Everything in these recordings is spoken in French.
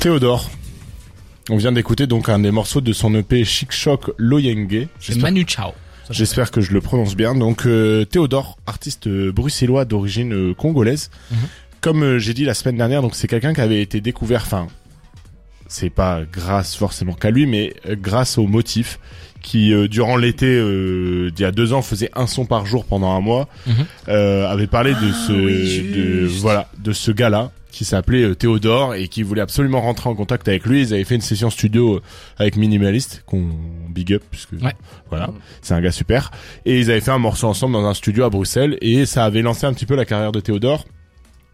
Théodore. On vient d'écouter donc un des morceaux de son EP Chic Shock Loyenge. C'est Manu Chao. J'espère que je le prononce bien. Donc euh, Théodore, artiste euh, bruxellois d'origine euh, congolaise. Mhm. Comme j'ai dit la semaine dernière, donc c'est quelqu'un qui avait été découvert. Enfin, c'est pas grâce forcément qu'à lui, mais grâce au motif qui durant l'été d'il y a deux ans faisait un son par jour pendant un mois, Mhm. euh, avait parlé de Ah ce oui, de, voilà de ce gars-là qui s'appelait euh, Théodore et qui voulait absolument rentrer en contact avec lui. Ils avaient fait une session studio euh, avec Minimalist qu'on big up puisque Ouais. voilà c'est un gars super et ils avaient fait un morceau ensemble dans un studio à Bruxelles et ça avait lancé un petit peu la carrière de Théodore.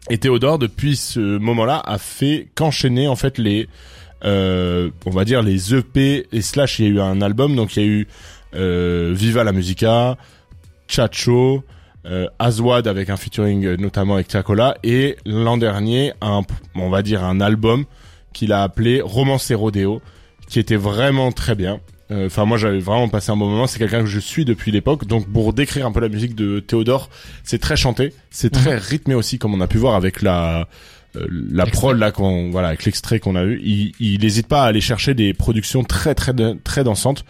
Et Théodore depuis ce moment-là a fait qu'enchaîner en fait les euh, on va dire les EP et slash il y a eu un album donc il y a eu euh, Viva la Musica, Chacho, euh, Azwad avec un featuring euh, notamment avec Chacola et l'an dernier un on va dire un album qu'il a appelé Romance et Rodeo qui était vraiment très bien. Euh, Enfin moi j'avais vraiment passé un bon moment. C'est quelqu'un que je suis depuis l'époque. Donc pour décrire un peu la musique de Théodore, c'est très chanté, c'est très rythmé aussi comme on a pu voir avec la la L'extrait. prod là qu'on voilà avec l'extrait qu'on a eu. Il il n'hésite pas à aller chercher des productions très très très dansantes.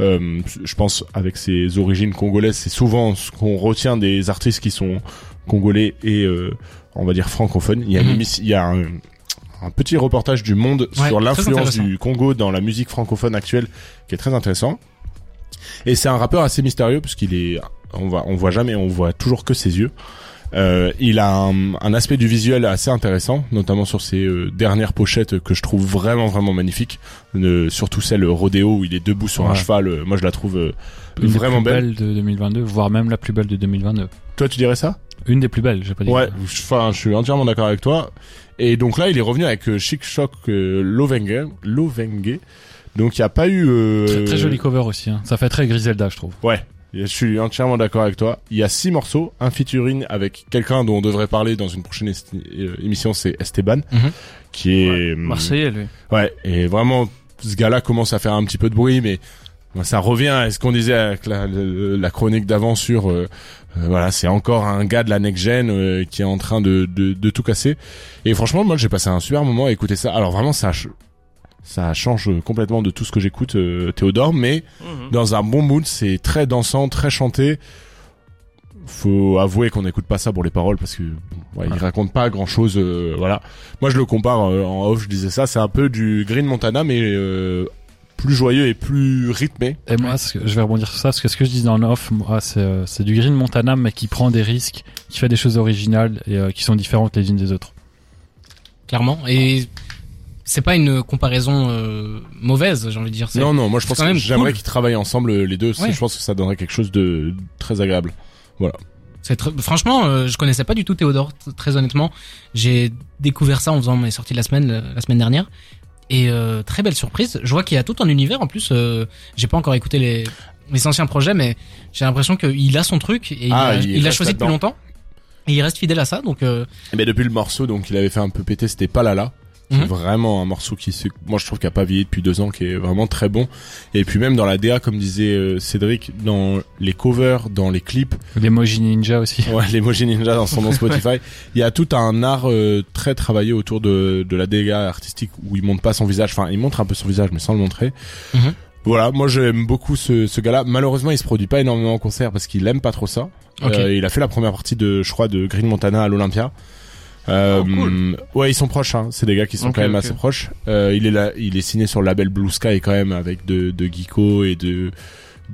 Euh, je pense avec ses origines congolaises, c'est souvent ce qu'on retient des artistes qui sont congolais et euh, on va dire francophones. Il y a, Mhm. émission- il y a un, un petit reportage du Monde Ouais, sur l'influence du Congo dans la musique francophone actuelle, qui est très intéressant. Et c'est un rappeur assez mystérieux puisqu'il est, on voit, on voit jamais, on voit toujours que ses yeux. Euh, il a un, un aspect du visuel assez intéressant, notamment sur ses euh, dernières pochettes que je trouve vraiment vraiment magnifiques. Euh, surtout celle Rodeo où il est debout sur un cheval. euh, moi je la trouve euh, Une des vraiment plus belle. de 2022, voire même la plus belle de 2022. Toi tu dirais ça? Une des plus belles, j'ai pas dit. Ouais, je- enfin, je suis entièrement d'accord avec toi. Et donc là, il est revenu avec euh, Chic Shock euh, Lovenge, Lovenge. Donc il n'y a pas eu. euh, Très, très joli cover aussi. hein. Ça fait très Griselda, je trouve. Ouais, je suis entièrement d'accord avec toi. Il y a six morceaux, un featuring avec quelqu'un dont on devrait parler dans une prochaine euh, émission, c'est Esteban, Mhm. qui est hum, Marseillais, lui. Ouais, et vraiment, ce gars-là commence à faire un petit peu de bruit, mais ça revient à ce qu'on disait avec la, chronique d'avant sur, euh, euh, voilà, c'est encore un gars de la next gen euh, qui est en train de, de, de tout casser. Et franchement, moi, j'ai passé un super moment à écouter ça. Alors vraiment, ça, ça change complètement de tout ce que j'écoute, euh, Théodore, mais Mhm. dans un bon mood, c'est très dansant, très chanté. Faut avouer qu'on n'écoute pas ça pour les paroles parce que bon, ouais, il raconte pas grand chose. voilà. Moi, je le compare euh, en off. Je disais ça, c'est un peu du Green Montana, mais euh, plus joyeux et plus rythmé. Et moi, ce que- je vais rebondir sur ça, parce que ce que je dis dans le off, moi, c'est, euh, c'est du Green Montana, mais qui prend des risques, qui fait des choses originales et euh, qui sont différentes les unes des autres. Clairement. Et c'est pas une comparaison euh, mauvaise, j'ai envie de dire. C'est- Non, non, moi je pense que j'aimerais cool. qu'ils travaillent ensemble euh, les deux. Ouais. Je pense que ça donnerait quelque chose de très agréable. C'est très- franchement, euh, je connaissais pas du tout Théodore, très honnêtement. J'ai découvert ça en faisant mes sorties la semaine, la semaine dernière. Et euh, très belle surprise. Je vois qu'il y a tout un univers. En plus, euh, j'ai pas encore écouté les, les anciens projets, mais j'ai l'impression qu'il a son truc et il Ah, a- il l'a choisi depuis longtemps. Et il reste fidèle à ça, donc euh, Et ben depuis le morceau, donc il avait fait un peu péter, c'était pas là là. C'est Mhm. vraiment un morceau qui, moi je trouve qu'il a pas vieilli depuis deux ans, qui est vraiment très bon. Et puis même dans la DA, comme disait euh, Cédric, dans les covers, dans les clips, L'emoji ninja aussi. Ouais, l'emoji ninja dans son nom Spotify. Il y a tout un art euh, très travaillé autour de, de la DA artistique où il montre pas son visage. Enfin, il montre un peu son visage, mais sans le montrer. Mhm. Voilà, moi j'aime beaucoup ce, ce gars-là. Malheureusement, il se produit pas énormément en concert parce qu'il aime pas trop ça. Euh, il a fait la première partie de, je crois, de Green Montana à l'Olympia. Euh, Oh, cool. Ouais, ils sont proches. Hein. C'est des gars qui sont quand même assez proches. Euh, il est là, il est signé sur le label Blue Sky quand même avec de, de Geeko et de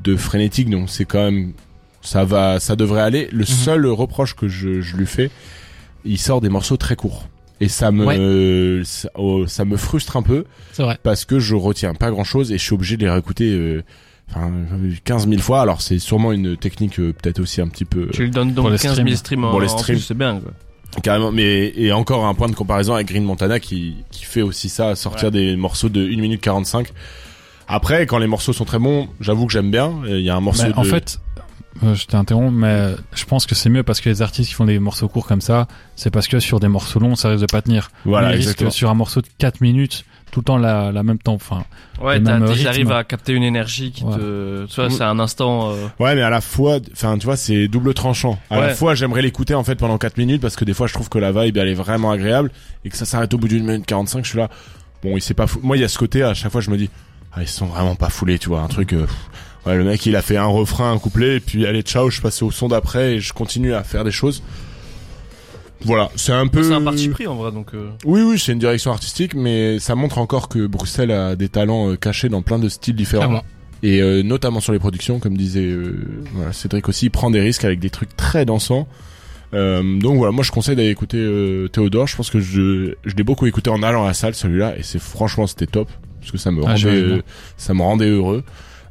de Frénétique. Donc c'est quand même ça va, ça devrait aller. Le seul reproche que je, je lui fais, il sort des morceaux très courts. Et ça me, ça, oh, ça me frustre un peu c'est vrai. parce que je retiens pas grand chose et je suis obligé de les réécouter euh, enfin, 15 000 fois. Alors c'est sûrement une technique euh, peut-être aussi un petit peu Tu lui donnes Pour donc les 15 000 streams. en, Pour les streams. c'est bien, quoi. Carrément. Mais et encore un point de comparaison avec Green Montana qui qui fait aussi ça, sortir des morceaux de 1 minute 45. Après, quand les morceaux sont très bons, j'avoue que j'aime bien. Il y a un morceau Mais de... En fait, euh, je t'interromps, mais je pense que c'est mieux parce que les artistes qui font des morceaux courts comme ça, c'est parce que sur des morceaux longs, ça risque de pas tenir. voilà, exactement. risquent sur un morceau de 4 minutes, tout le temps la, la même temps. Enfin, Ouais, arrivent à capter une énergie qui Ouais. te, tu vois, c'est un instant, euh, Ouais, mais à la fois, enfin, tu vois, c'est double tranchant. À la fois, j'aimerais l'écouter en fait pendant 4 minutes parce que des fois, je trouve que la vibe elle est vraiment agréable et que ça s'arrête au bout d'une minute 45. Je suis là, bon, il s'est pas fou... Moi, il y a ce côté, à chaque fois, je me dis, ah, ils sont vraiment pas foulés, tu vois, un truc, euh, ouais, le mec, il a fait un refrain, un couplet, et puis allez, ciao, je passe au son d'après, et je continue à faire des choses. Voilà, c'est un peu... C'est un parti pris en vrai, donc. euh, Oui, oui, c'est une direction artistique, mais ça montre encore que Bruxelles a des talents euh, cachés dans plein de styles différents. Clairement. Et euh, notamment sur les productions, comme disait euh, voilà, Cédric aussi, il prend des risques avec des trucs très dansants. Donc voilà, moi je conseille d'aller écouter Théodore. Je pense que je, je l'ai beaucoup écouté en allant à la salle celui-là, et c'est franchement c'était top parce que ça me Ah, rendait, j'imagine bien. ça me rendait heureux.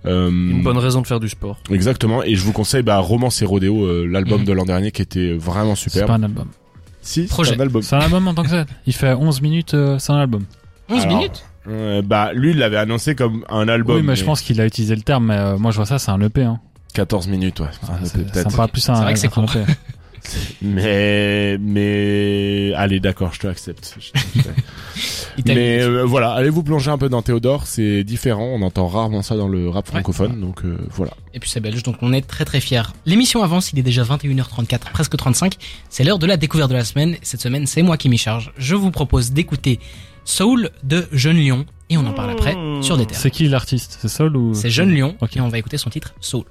Euh, Une bonne raison de faire du sport. Exactement, et je vous conseille bah, Romance et Rodéo, euh, l'album Mhm. de l'an dernier qui était vraiment C'est superbe. pas un album. Si, c'est un album. C'est un album en tant que tel. Il fait 11 minutes, euh, c'est un album. 11 Alors, minutes Euh, bah lui il l'avait annoncé comme un album. oui, mais je pense qu'il a utilisé le terme, mais euh, moi je vois ça, c'est un EP. Hein. 14 minutes, ouais. Ah, Ça c'est- ça parle plus un, C'est vrai que c'est un court. Mais mais allez d'accord, je te accepte. Mais euh, voilà, allez vous plonger un peu dans Théodore, c'est différent, on entend rarement ça dans le rap francophone, donc euh, voilà. Et puis c'est belge, donc on est très très fiers. L'émission avance, il est déjà 21h34, presque 35. C'est l'heure de la découverte de la semaine. Cette semaine, c'est moi qui m'y charge. Je vous propose d'écouter Soul de Jeune Lion, et on en parle après sur des terres. C'est qui l'artiste? C'est Sol ou C'est Jeune Lion, Ok. et on va écouter son titre Soul.